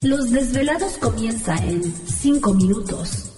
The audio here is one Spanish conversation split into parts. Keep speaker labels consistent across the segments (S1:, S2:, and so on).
S1: los desvelados comienza en 5 minutos.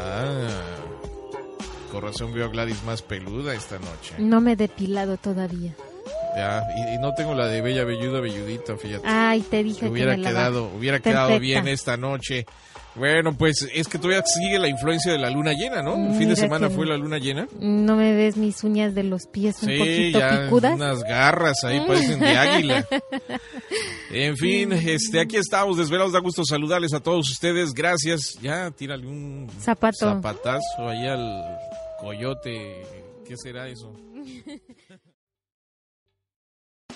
S2: Ah, con razón veo a Gladys más peluda esta noche.
S3: No me he depilado todavía.
S2: Ya, y, y no tengo la de bella velluda velludita, fíjate.
S3: Ay, te dije que
S2: hubiera
S3: me
S2: quedado, hubiera quedado bien esta noche. Bueno, pues es que todavía sigue la influencia de la luna llena, ¿no? El fin de semana fue la luna llena.
S3: No me ves mis uñas de los pies un
S2: Sí,
S3: poquito
S2: ya
S3: picudas.
S2: unas garras ahí parecen de águila. En fin, este, aquí estamos desvelados, da gusto saludarles a todos ustedes. Gracias. Ya, tírale un
S3: Zapato.
S2: zapatazo ahí al coyote. ¿Qué será eso?